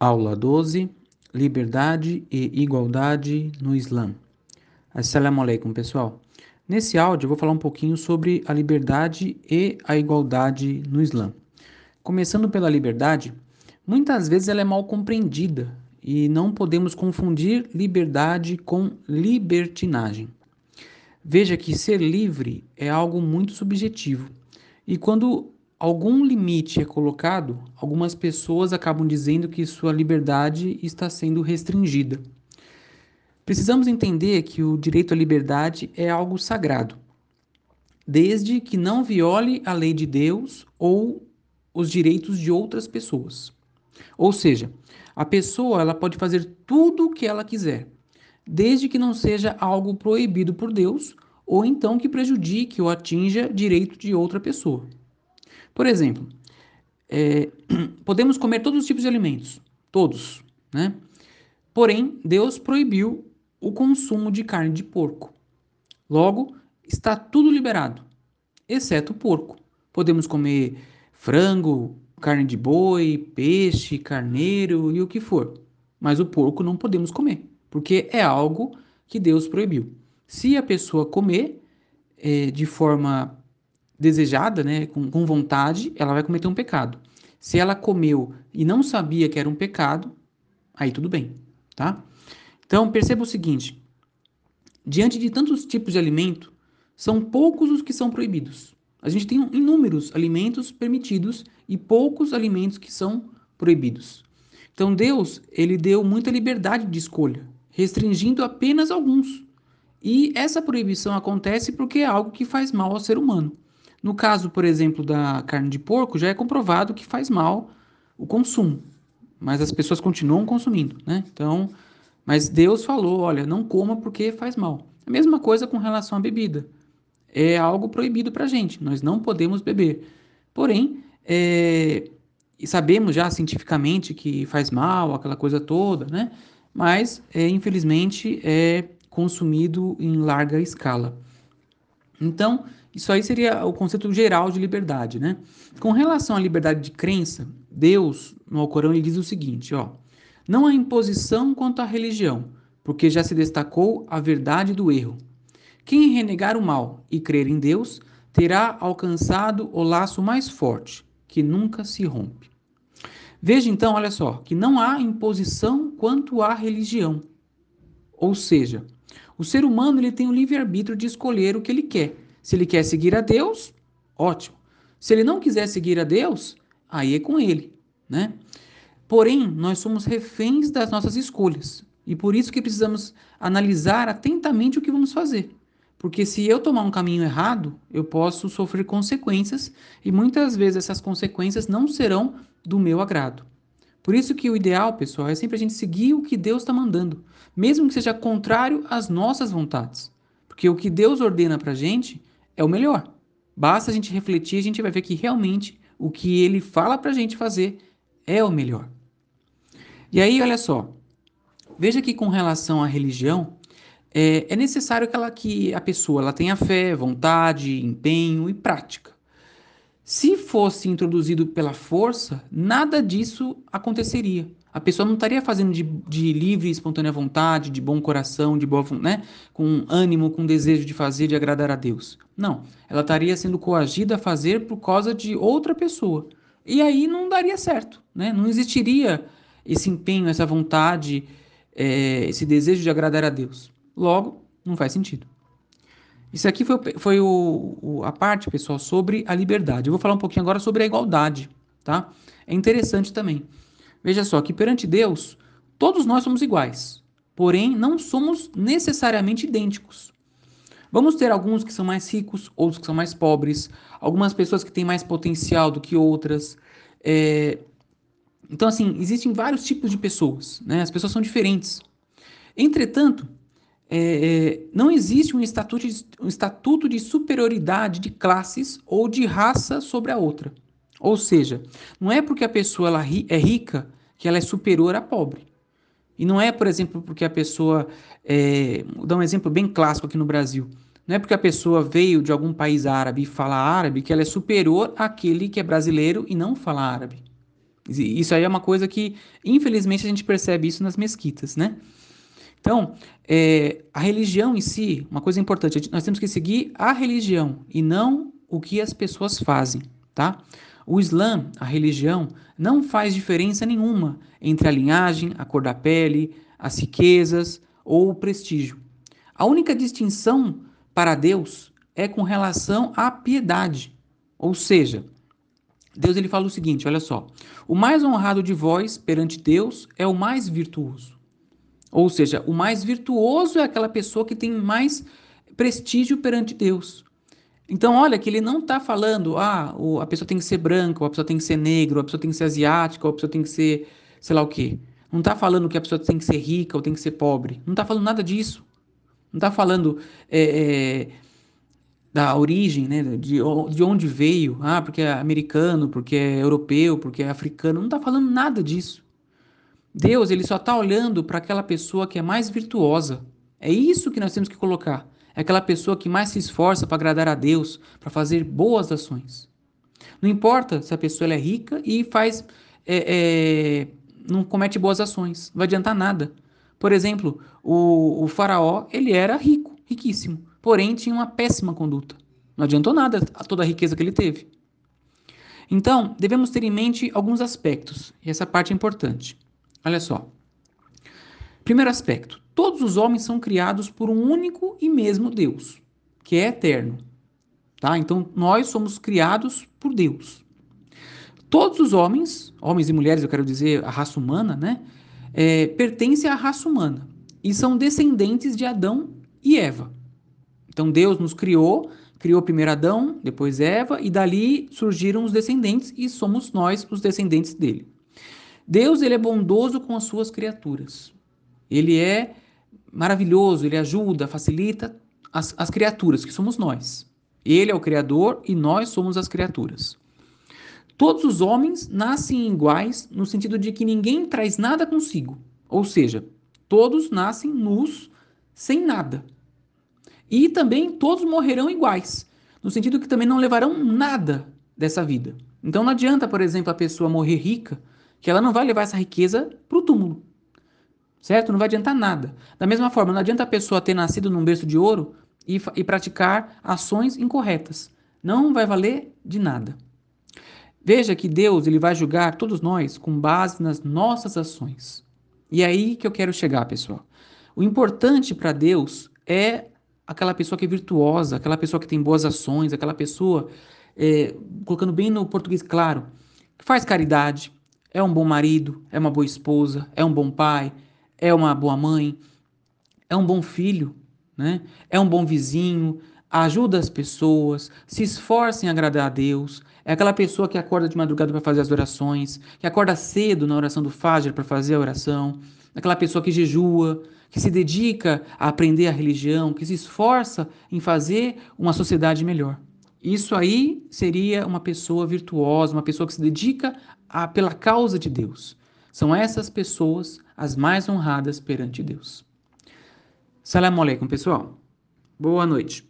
Aula 12 Liberdade e Igualdade no Islã. Assalamu alaikum, pessoal. Nesse áudio eu vou falar um pouquinho sobre a liberdade e a igualdade no Islã. Começando pela liberdade, muitas vezes ela é mal compreendida e não podemos confundir liberdade com libertinagem. Veja que ser livre é algo muito subjetivo. E quando algum limite é colocado, algumas pessoas acabam dizendo que sua liberdade está sendo restringida. Precisamos entender que o direito à liberdade é algo sagrado, desde que não viole a lei de Deus ou os direitos de outras pessoas. Ou seja, a pessoa ela pode fazer tudo o que ela quiser, desde que não seja algo proibido por Deus ou então que prejudique ou atinja direito de outra pessoa. Por exemplo, é, podemos comer todos os tipos de alimentos, todos, né? Porém, Deus proibiu o consumo de carne de porco. Logo, está tudo liberado, exceto o porco. Podemos comer frango, carne de boi, peixe, carneiro e o que for. Mas o porco não podemos comer, porque é algo que Deus proibiu. Se a pessoa comer é, de forma desejada, né, com, com vontade, ela vai cometer um pecado. Se ela comeu e não sabia que era um pecado, aí tudo bem, tá? Então perceba o seguinte: diante de tantos tipos de alimento, são poucos os que são proibidos. A gente tem inúmeros alimentos permitidos e poucos alimentos que são proibidos. Então Deus, ele deu muita liberdade de escolha, restringindo apenas alguns. E essa proibição acontece porque é algo que faz mal ao ser humano. No caso, por exemplo, da carne de porco, já é comprovado que faz mal o consumo, mas as pessoas continuam consumindo, né? Então, mas Deus falou, olha, não coma porque faz mal. A mesma coisa com relação à bebida. É algo proibido para a gente, nós não podemos beber. Porém, é, sabemos já cientificamente que faz mal, aquela coisa toda, né? Mas, é, infelizmente, é consumido em larga escala. Então, isso aí seria o conceito geral de liberdade, né? Com relação à liberdade de crença, Deus, no Alcorão, ele diz o seguinte, ó: Não há imposição quanto à religião, porque já se destacou a verdade do erro. Quem renegar o mal e crer em Deus, terá alcançado o laço mais forte, que nunca se rompe. Veja então, olha só, que não há imposição quanto à religião. Ou seja, o ser humano ele tem o livre-arbítrio de escolher o que ele quer se ele quer seguir a Deus, ótimo. Se ele não quiser seguir a Deus, aí é com ele, né? Porém, nós somos reféns das nossas escolhas. E por isso que precisamos analisar atentamente o que vamos fazer. Porque se eu tomar um caminho errado, eu posso sofrer consequências e muitas vezes essas consequências não serão do meu agrado. Por isso que o ideal, pessoal, é sempre a gente seguir o que Deus está mandando, mesmo que seja contrário às nossas vontades. Porque o que Deus ordena para a gente é o melhor. Basta a gente refletir, a gente vai ver que realmente o que ele fala para a gente fazer é o melhor. E aí, olha só, veja que com relação à religião, é, é necessário que, ela, que a pessoa ela tenha fé, vontade, empenho e prática. Se fosse introduzido pela força, nada disso aconteceria a pessoa não estaria fazendo de, de, livre e espontânea vontade, de bom coração, de boa, né, com ânimo, com desejo de fazer, de agradar a Deus. Não, ela estaria sendo coagida a fazer por causa de outra pessoa. E aí não daria certo, né? Não existiria esse empenho, essa vontade, é, esse desejo de agradar a Deus. Logo, não faz sentido. Isso aqui foi, foi o, o, a parte, pessoal, sobre a liberdade. Eu vou falar um pouquinho agora sobre a igualdade, tá? É interessante também. Veja só que perante Deus, todos nós somos iguais, porém não somos necessariamente idênticos. Vamos ter alguns que são mais ricos, outros que são mais pobres, algumas pessoas que têm mais potencial do que outras. É... Então, assim, existem vários tipos de pessoas, né? As pessoas são diferentes. Entretanto, é, não existe um estatuto, de, um estatuto de superioridade de classes ou de raça sobre a outra. Ou seja, não é porque a pessoa ela é rica que ela é superior à pobre. E não é, por exemplo, porque a pessoa. É, vou dar um exemplo bem clássico aqui no Brasil. Não é porque a pessoa veio de algum país árabe e fala árabe que ela é superior àquele que é brasileiro e não fala árabe. Isso aí é uma coisa que, infelizmente, a gente percebe isso nas mesquitas, né? Então, é, a religião em si, uma coisa importante, nós temos que seguir a religião e não o que as pessoas fazem, tá? O Islã, a religião, não faz diferença nenhuma entre a linhagem, a cor da pele, as riquezas ou o prestígio. A única distinção para Deus é com relação à piedade. Ou seja, Deus ele fala o seguinte, olha só: "O mais honrado de vós perante Deus é o mais virtuoso". Ou seja, o mais virtuoso é aquela pessoa que tem mais prestígio perante Deus. Então, olha que ele não está falando, ah, a pessoa tem que ser branca, ou a pessoa tem que ser negra, ou a pessoa tem que ser asiática, ou a pessoa tem que ser sei lá o quê. Não está falando que a pessoa tem que ser rica ou tem que ser pobre. Não está falando nada disso. Não está falando é, é, da origem, né, de, de onde veio, ah, porque é americano, porque é europeu, porque é africano. Não está falando nada disso. Deus ele só está olhando para aquela pessoa que é mais virtuosa. É isso que nós temos que colocar. É aquela pessoa que mais se esforça para agradar a Deus, para fazer boas ações. Não importa se a pessoa é rica e faz, é, é, não comete boas ações, não vai adiantar nada. Por exemplo, o, o faraó ele era rico, riquíssimo, porém tinha uma péssima conduta. Não adiantou nada a toda a riqueza que ele teve. Então, devemos ter em mente alguns aspectos, e essa parte é importante. Olha só. Primeiro aspecto: todos os homens são criados por um único e mesmo Deus, que é eterno. Tá? Então, nós somos criados por Deus. Todos os homens, homens e mulheres, eu quero dizer a raça humana, né, é, pertencem à raça humana e são descendentes de Adão e Eva. Então, Deus nos criou, criou primeiro Adão, depois Eva, e dali surgiram os descendentes e somos nós os descendentes dele. Deus ele é bondoso com as suas criaturas. Ele é maravilhoso, ele ajuda, facilita as, as criaturas, que somos nós. Ele é o Criador e nós somos as criaturas. Todos os homens nascem iguais no sentido de que ninguém traz nada consigo. Ou seja, todos nascem nus, sem nada. E também todos morrerão iguais, no sentido que também não levarão nada dessa vida. Então não adianta, por exemplo, a pessoa morrer rica, que ela não vai levar essa riqueza para o túmulo certo? Não vai adiantar nada. Da mesma forma, não adianta a pessoa ter nascido num berço de ouro e, e praticar ações incorretas. Não vai valer de nada. Veja que Deus ele vai julgar todos nós com base nas nossas ações. E é aí que eu quero chegar, pessoal. O importante para Deus é aquela pessoa que é virtuosa, aquela pessoa que tem boas ações, aquela pessoa, é, colocando bem no português claro, que faz caridade, é um bom marido, é uma boa esposa, é um bom pai, é uma boa mãe, é um bom filho, né? é um bom vizinho, ajuda as pessoas, se esforça em agradar a Deus, é aquela pessoa que acorda de madrugada para fazer as orações, que acorda cedo na oração do Fajr para fazer a oração, aquela pessoa que jejua, que se dedica a aprender a religião, que se esforça em fazer uma sociedade melhor. Isso aí seria uma pessoa virtuosa, uma pessoa que se dedica a, pela causa de Deus. São essas pessoas as mais honradas perante Deus. Salam aleikum, pessoal. Boa noite.